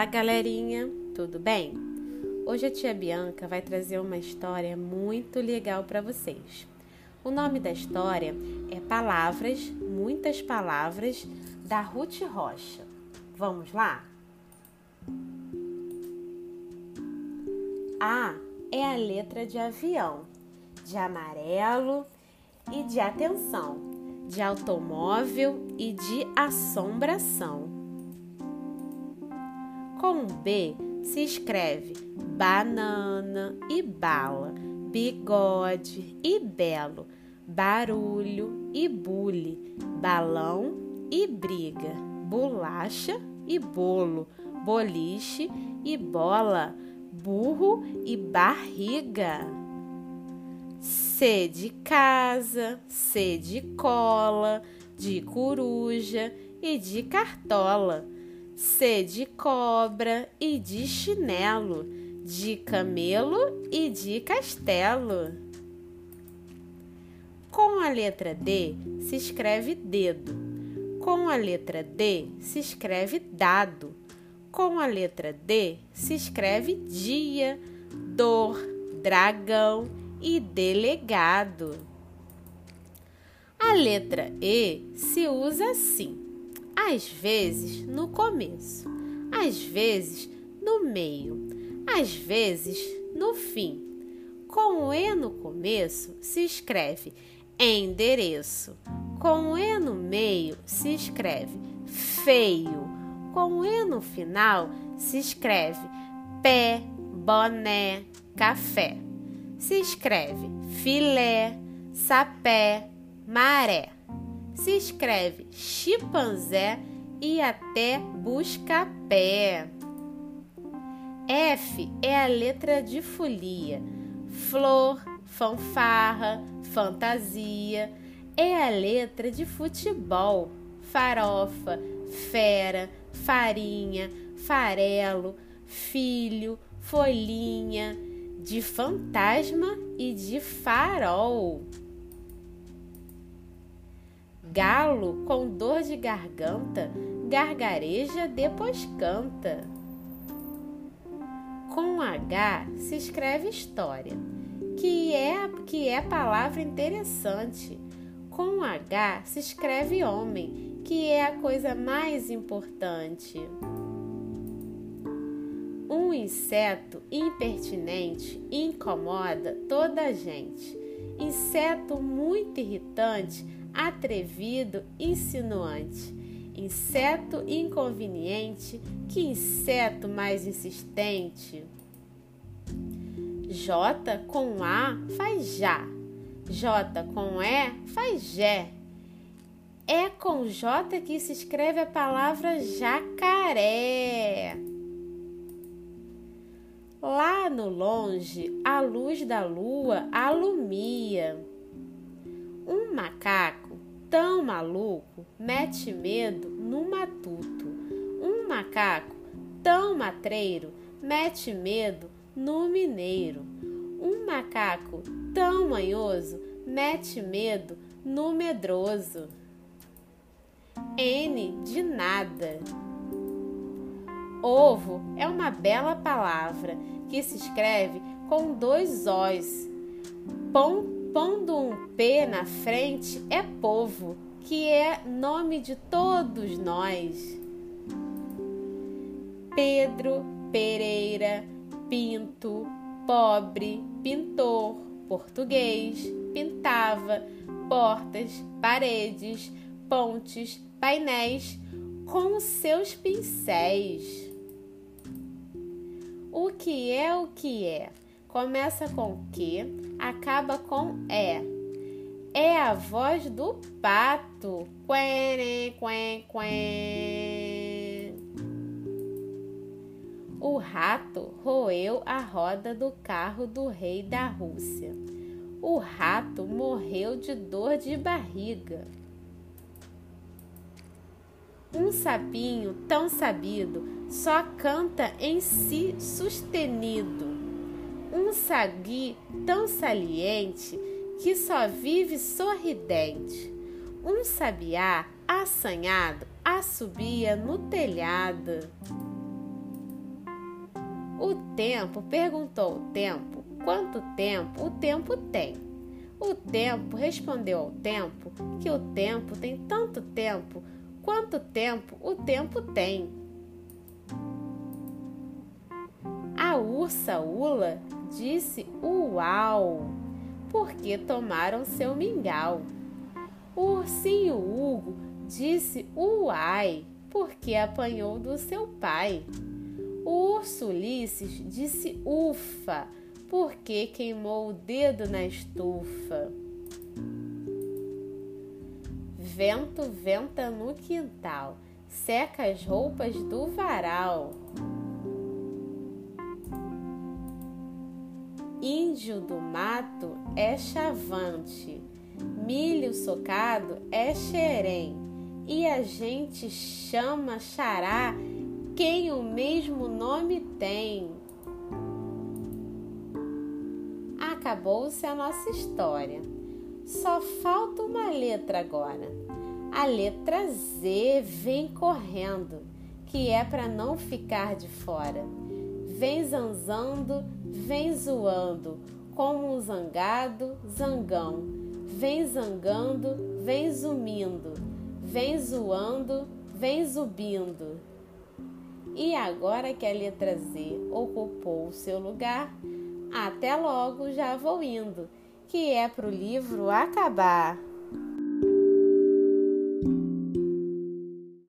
Olá, galerinha, tudo bem? Hoje a tia Bianca vai trazer uma história muito legal para vocês. O nome da história é Palavras, Muitas Palavras, da Ruth Rocha. Vamos lá? A é a letra de avião, de amarelo e de atenção, de automóvel e de assombração. Com B se escreve banana e bala, bigode e belo, barulho e bule, balão e briga, bolacha e bolo, boliche e bola, burro e barriga. C de casa, C de cola, de coruja e de cartola C de cobra e de chinelo, de camelo e de castelo. Com a letra D se escreve dedo. Com a letra D se escreve dado. Com a letra D se escreve dia, dor, dragão e delegado. A letra E se usa assim às vezes no começo, às vezes no meio, às vezes no fim. Com o E no começo se escreve endereço, com o E no meio se escreve feio, com o E no final se escreve pé, boné, café. Se escreve filé, sapé, maré se escreve chimpanzé e até busca-pé. F é a letra de folia, flor, fanfarra, fantasia. É a letra de futebol, farofa, fera, farinha, farelo, filho, folhinha, de fantasma e de farol. Galo com dor de garganta, gargareja, depois canta. Com H se escreve história, que é que é palavra interessante. Com H se escreve homem, que é a coisa mais importante. Um inseto impertinente incomoda toda a gente. Inseto muito irritante atrevido, insinuante. Inseto inconveniente, que inseto mais insistente. J com A faz já. J com E faz jé. É com J que se escreve a palavra jacaré. Lá no longe, a luz da lua alumia. Um macaco tão maluco mete medo no matuto. Um macaco tão matreiro mete medo no mineiro. Um macaco tão manhoso mete medo no medroso. N de nada. Ovo é uma bela palavra que se escreve com dois Os. Pão Pondo um P na frente é povo, que é nome de todos nós. Pedro, Pereira, Pinto, pobre, pintor, português, pintava, portas, paredes, pontes, painéis, com seus pincéis. O que é o que é? Começa com que, acaba com é. É a voz do pato. Quen, quen, quen. O rato roeu a roda do carro do rei da Rússia. O rato morreu de dor de barriga. Um sapinho tão sabido só canta em si sustenido um sagui tão saliente que só vive sorridente. Um sabiá assanhado assobia no telhado. O tempo perguntou ao tempo quanto tempo o tempo tem. O tempo respondeu ao tempo que o tempo tem tanto tempo quanto tempo o tempo tem. A ursa Ula disse uau, porque tomaram seu mingau. O ursinho Hugo disse uai, porque apanhou do seu pai. O urso Ulisses disse ufa, porque queimou o dedo na estufa. Vento venta no quintal, seca as roupas do varal. Índio do mato é chavante, milho socado é xerém, e a gente chama xará quem o mesmo nome tem. Acabou-se a nossa história. Só falta uma letra agora. A letra Z vem correndo, que é para não ficar de fora. Vem zanzando vem zoando, como um zangado, zangão. Vem zangando, vem zumindo, vem zoando, vem zubindo. E agora que a letra Z ocupou o seu lugar, até logo já vou indo, que é pro livro acabar.